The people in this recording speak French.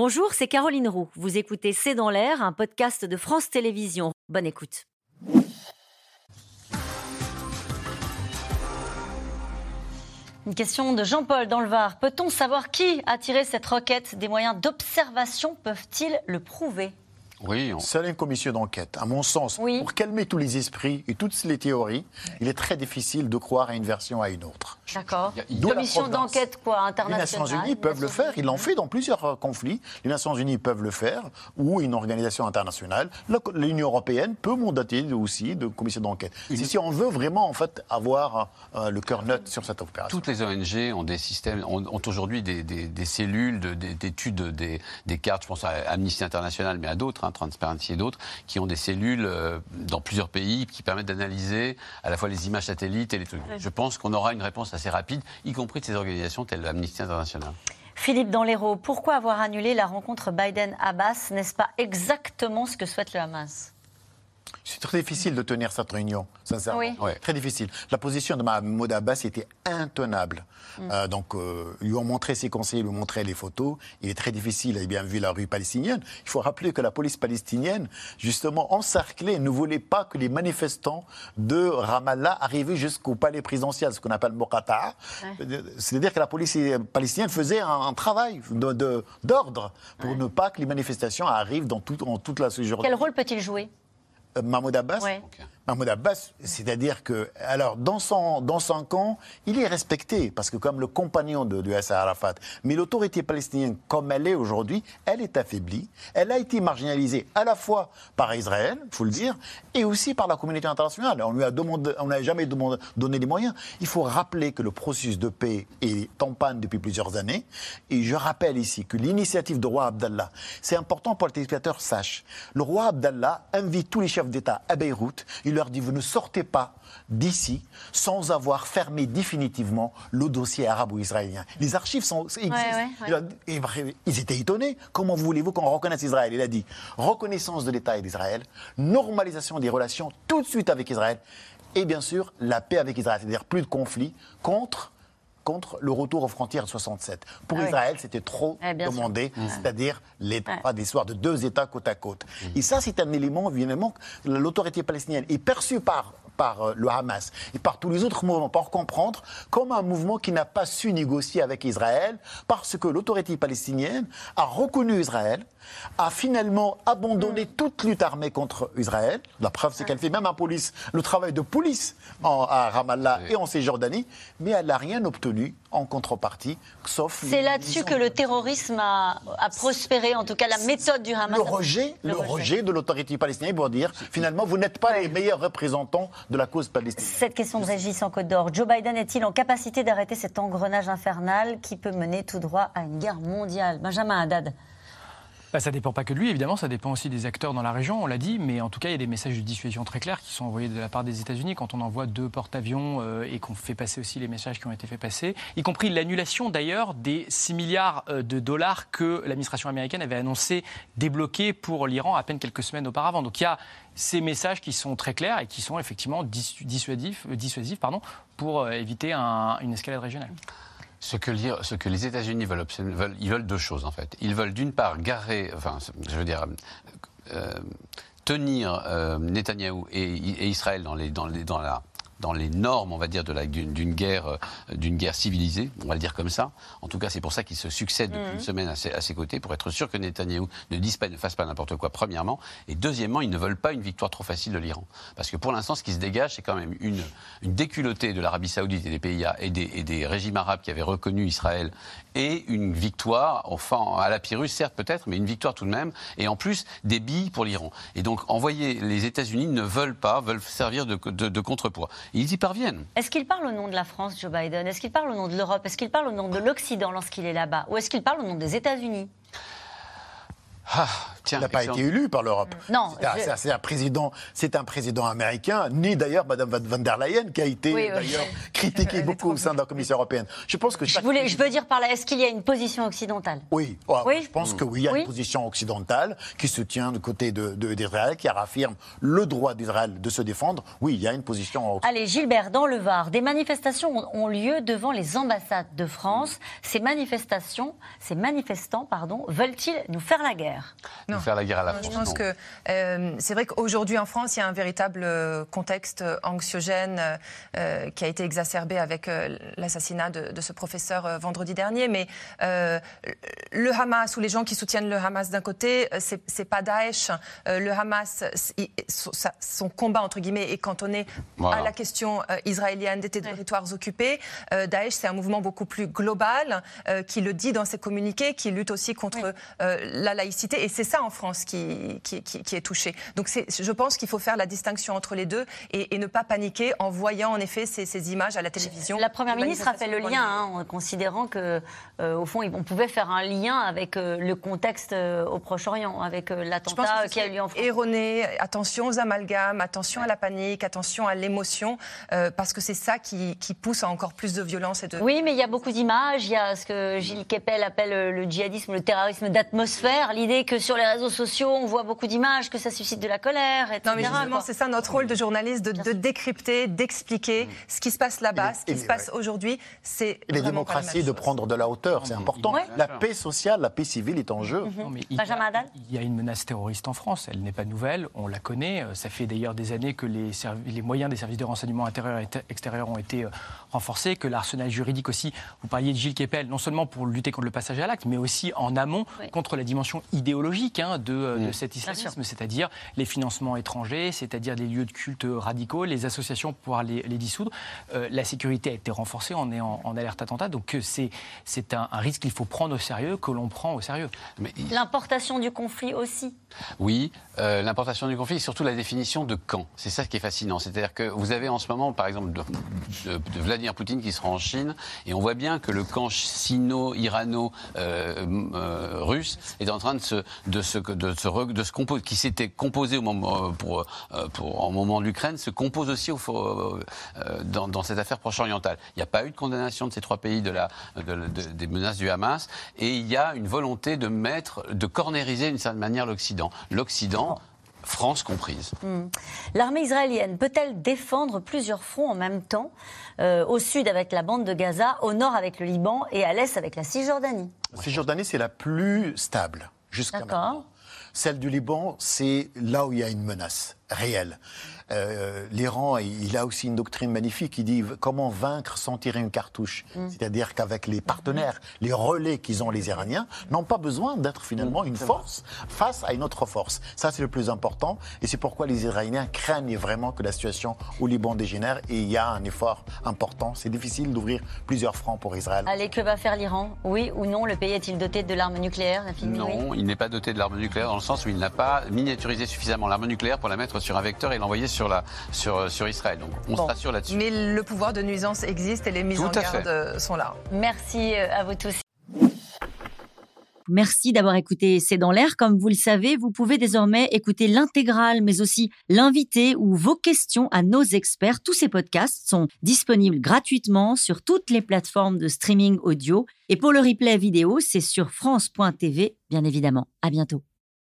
Bonjour, c'est Caroline Roux. Vous écoutez C'est dans l'air, un podcast de France Télévisions. Bonne écoute. Une question de Jean-Paul dans le Var. Peut-on savoir qui a tiré cette roquette Des moyens d'observation peuvent-ils le prouver? Oui, on... Seule une commission d'enquête, à mon sens, pour calmer tous les esprits et toutes les théories, il est très difficile de croire à une version à une autre. D'accord. Une commission d'enquête quoi, internationale Les Nations Unies peuvent le faire, ils l'ont fait dans plusieurs euh, conflits. Les Nations Unies peuvent le faire, ou une organisation internationale. L'Union européenne peut mandater aussi de commission d'enquête. C'est si on veut vraiment en fait avoir euh, le cœur neutre sur cette opération. Toutes les ONG ont des systèmes, ont, aujourd'hui des, des, cellules d'études des, des cartes. Je pense à Amnesty International, mais à d'autres. Hein, Transparency et d'autres, qui ont des cellules euh, dans plusieurs pays qui permettent d'analyser à la fois les images satellites et les trucs. Je pense qu'on aura une réponse assez rapide, y compris de ces organisations telles l'Amnesty International. Philippe Danlero, pourquoi avoir annulé la rencontre Biden-Abbas? N'est-ce pas exactement ce que souhaite le Hamas? C'est très difficile de tenir cette réunion, sincèrement. Oui. Très difficile. La position de Mahmoud Abbas était intenable. Mm. Euh, donc, euh, lui ont montré ses conseils, lui ont montré les photos. Il est très difficile, il a bien vu la rue palestinienne. Il faut rappeler que la police palestinienne, justement, encerclée, ne voulait pas que les manifestants de Ramallah arrivent jusqu'au palais présidentiel, ce qu'on appelle Moqata'a. C'est-à-dire que la police palestinienne faisait un, travail d'ordre pour ne pas que les manifestations arrivent dans toute la. Quel rôle peut-il jouer? euh, Mahmoud Abbas Mahmoud Abbas, c'est-à-dire que, alors, dans son, dans son camp, il est respecté, parce que comme le compagnon de, de Yasser Arafat, mais l'autorité palestinienne, comme elle est aujourd'hui, elle est affaiblie, elle a été marginalisée à la fois par Israël, il faut le dire, et aussi par la communauté internationale. On lui a demandé, on n'a jamais demandé, donné les moyens. Il faut rappeler que le processus de paix est en panne depuis plusieurs années, et je rappelle ici que l'initiative du roi Abdallah, c'est important pour que les téléspectateurs sachent. Le roi Abdallah invite tous les chefs d'État à Beyrouth, leur dit vous ne sortez pas d'ici sans avoir fermé définitivement le dossier arabo-israélien. Les archives sont, existent. Ils étaient étonnés. Comment voulez-vous qu'on reconnaisse Israël? Il a dit reconnaissance de l'État et d'Israël, normalisation des relations tout de suite avec Israël, et bien sûr la paix avec Israël, c'est-à-dire plus de conflits contre contre le retour aux frontières de 67. Pour ah Israël, c'était trop eh, demandé, c'est-à-dire l'histoire de deux États côte à côte. Et ça, c'est un élément, évidemment, l'autorité palestinienne est perçue par par euh, le Hamas et par tous les autres mouvements pour comprendre comme un mouvement qui n'a pas su négocier avec Israël parce que l'autorité palestinienne a reconnu Israël, a finalement abandonné mm. toute lutte armée contre Israël. La preuve, c'est qu'elle fait même un police, le travail de police à Ramallah et en Cisjordanie, mais elle n'a rien obtenu en contrepartie, sauf. C'est là-dessus que le terrorisme a, prospéré, en tout cas la méthode du Hamas. Le rejet, le, rejet. de l'autorité palestinienne pour dire finalement vous n'êtes pas les meilleurs représentants Cette question de Régis en Côte d'Or. Joe Biden est-il en capacité d'arrêter cet engrenage infernal qui peut mener tout droit à une guerre mondiale? Benjamin Haddad. Bah, ça dépend pas que lui, évidemment, ça dépend aussi des acteurs dans la région, on l'a dit, mais en tout cas, il y a des messages de dissuasion très clairs qui sont envoyés de la part des États-Unis quand on envoie deux porte-avions euh, et qu'on fait passer aussi les messages qui ont été fait passer, y compris l'annulation d'ailleurs des 6 milliards euh, de dollars que l'administration américaine avait annoncé débloquer pour l'Iran à peine quelques semaines auparavant. Donc il y a ces messages qui sont très clairs et qui sont effectivement dissuasifs, euh, dissuasifs pardon, pour éviter une escalade régionale. Ce que, les États-Unis veulent, ils veulent deux choses en fait. Ils veulent d'une part garer, enfin, je veux dire, euh, tenir euh, Netanyahou et, Israël dans la dans les normes, on va dire, d'une guerre, euh, d'une guerre civilisée, on va le dire comme ça. En tout cas, c'est pour ça qu'il se succède depuis une mhm. semaine à ses, côtés, pour être sûr que Netanyahou ne dise pas, ne fasse pas n'importe quoi, premièrement. Et deuxièmement, ils ne veulent pas une victoire trop facile de l'Iran. Parce que pour l'instant, ce qui se dégage, c'est quand même une, une déculottée de l'Arabie Saoudite et des pays et des, et des régimes arabes qui avaient reconnu Israël et une victoire, enfin, à la Pyrrhus, certes, peut-être, mais une victoire tout de même. Et en plus, des billes pour l'Iran. Et donc, envoyer les États-Unis ne veulent pas, veulent servir de, de, de contrepoids. Ils y parviennent. Est-ce qu'il parle au nom de la France, Joe Biden? Est-ce qu'il parle au nom de l'Europe? Est-ce qu'il parle au nom de l'Occident lorsqu'il est là-bas? Ou est-ce qu'il parle au nom des États-Unis? Ah, il n'a pas été élu par l'Europe. Non. C'est un, président, c'est un président américain, ni d'ailleurs Mme van der Leyen, qui a été d'ailleurs critiquée beaucoup au sein de la Commission européenne. Je pense que je, voulais, je veux dire par là, est-ce qu'il y a une position occidentale? Oui. oui? Je pense que oui, il y a une position occidentale qui se tient du côté d'Israël, de, qui réaffirme le droit d'Israël de se défendre. Oui, il y a une position occidentale. Allez, Gilbert, dans le Var, des manifestations ont lieu devant les ambassades de France. Ces manifestations, ces manifestants, pardon, veulent-ils nous faire la guerre? Nous faire la guerre à la France. Je pense que euh, c'est vrai qu'aujourd'hui en France, il y a un véritable euh, contexte anxiogène euh, qui a été exacerbé avec l'assassinat de, ce professeur vendredi dernier. Mais le Hamas ou les gens qui soutiennent le Hamas d'un côté, c'est pas Daesh. le Hamas, son combat entre guillemets est cantonné à la question israélienne des territoires occupés. Daesh, c'est un mouvement beaucoup plus global qui le dit dans ses communiqués, qui lutte aussi contre la laïcité. Et c'est ça en France qui, qui, qui, est touché. Donc je pense qu'il faut faire la distinction entre les deux et, ne pas paniquer en voyant en effet ces, ces, images à la télévision. La Première ministre a fait le lien hein, en considérant que, euh, au fond, on pouvait faire un lien avec euh, le contexte euh, au Proche-Orient, avec l'attentat qui a eu lieu en France. Erroné, attention aux amalgames, attention à la panique, attention à l'émotion, parce que c'est ça qui, qui, pousse à encore plus de violence et de... Oui, mais il y a beaucoup d'images. Il y a ce que Gilles Kepel appelle le djihadisme, le terrorisme d'atmosphère. L'idée que sur les réseaux sociaux, on voit beaucoup d'images, que ça suscite de la colère, etc. Non, mais justement, c'est ça notre rôle de journaliste, de, décrypter, d'expliquer mm. ce qui se passe là-bas, ce qui se passe aujourd'hui. C'est les démocraties de prendre de la hauteur, c'est important. La paix sociale, la paix civile est en jeu. Mm-hmm. il, y a, une menace terroriste en France, elle n'est pas nouvelle, on la connaît. Euh, ça fait d'ailleurs des années que les, les, moyens des services de renseignement intérieur et extérieur ont été euh, renforcés, que l'arsenal juridique aussi. Vous parliez de Gilles Kepel, non seulement pour lutter contre le passage à l'acte, mais aussi en amont contre la dimension idéologique hein, de, euh, de, mm. cet islamisme, c'est-à-dire les financements étrangers, c'est-à-dire les lieux de culte radicaux, les associations pour pouvoir les, dissoudre. Euh, la sécurité a été renforcée, on est en, alerte attentat, donc euh, c'est un, un risque qu'il faut prendre au sérieux, que l'on prend au sérieux. L'importation du conflit aussi Oui, euh, l'importation du conflit et surtout la définition de quand. C'est ça qui est fascinant. C'est-à-dire que vous avez en ce moment, par exemple, de, Vladimir Poutine qui sera en Chine, et on voit bien que le camp sino-irano-russe est en train de se, de se, de composer, qui s'était composé au moment, pour, pour, en moment de l'Ukraine, se compose aussi au, euh, dans, dans, cette affaire proche-orientale. Il n'y a pas eu de condamnation de ces trois pays de la, des menaces du Hamas, et il y a une volonté de mettre, de cornériser d'une certaine manière l'Occident. L'Occident, France comprise. Hmm. L'armée israélienne peut-elle défendre plusieurs fronts en même temps euh, Au sud avec la bande de Gaza, au nord avec le Liban et à l'est avec la Cisjordanie? La Cisjordanie, c'est la plus stable jusqu'à maintenant. Celle du Liban, c'est là où il y a une menace réelle. Euh, L'Iran, il a aussi une doctrine magnifique qui dit comment vaincre sans tirer une cartouche. Mm. C'est-à-dire qu'avec les partenaires, les relais qu'ils ont les Iraniens, n'ont pas besoin d'être finalement une force face à une autre force. Ça, c'est le plus important. Et c'est pourquoi les Iraniens craignent vraiment que la situation au Liban dégénère. Et il y a un effort important. C'est difficile d'ouvrir plusieurs fronts pour Israël. Allez, que va faire l'Iran? Oui ou non Le pays est-il doté de l'arme nucléaire? Non, il n'est pas doté de l'arme nucléaire dans le sens où il n'a pas miniaturisé suffisamment l'arme nucléaire pour la mettre sur un vecteur et l'envoyer sur, la, sur, sur Israël. Donc on se rassure là-dessus. Mais le pouvoir de nuisance existe et les mises en garde euh, sont là. Merci euh, à vous tous. Merci d'avoir écouté C'est dans l'air. Comme vous le savez, vous pouvez désormais écouter l'intégrale, mais aussi l'invité ou vos questions à nos experts. Tous ces podcasts sont disponibles gratuitement sur toutes les plateformes de streaming audio. Et pour le replay vidéo, c'est sur France.tv, bien évidemment. À bientôt.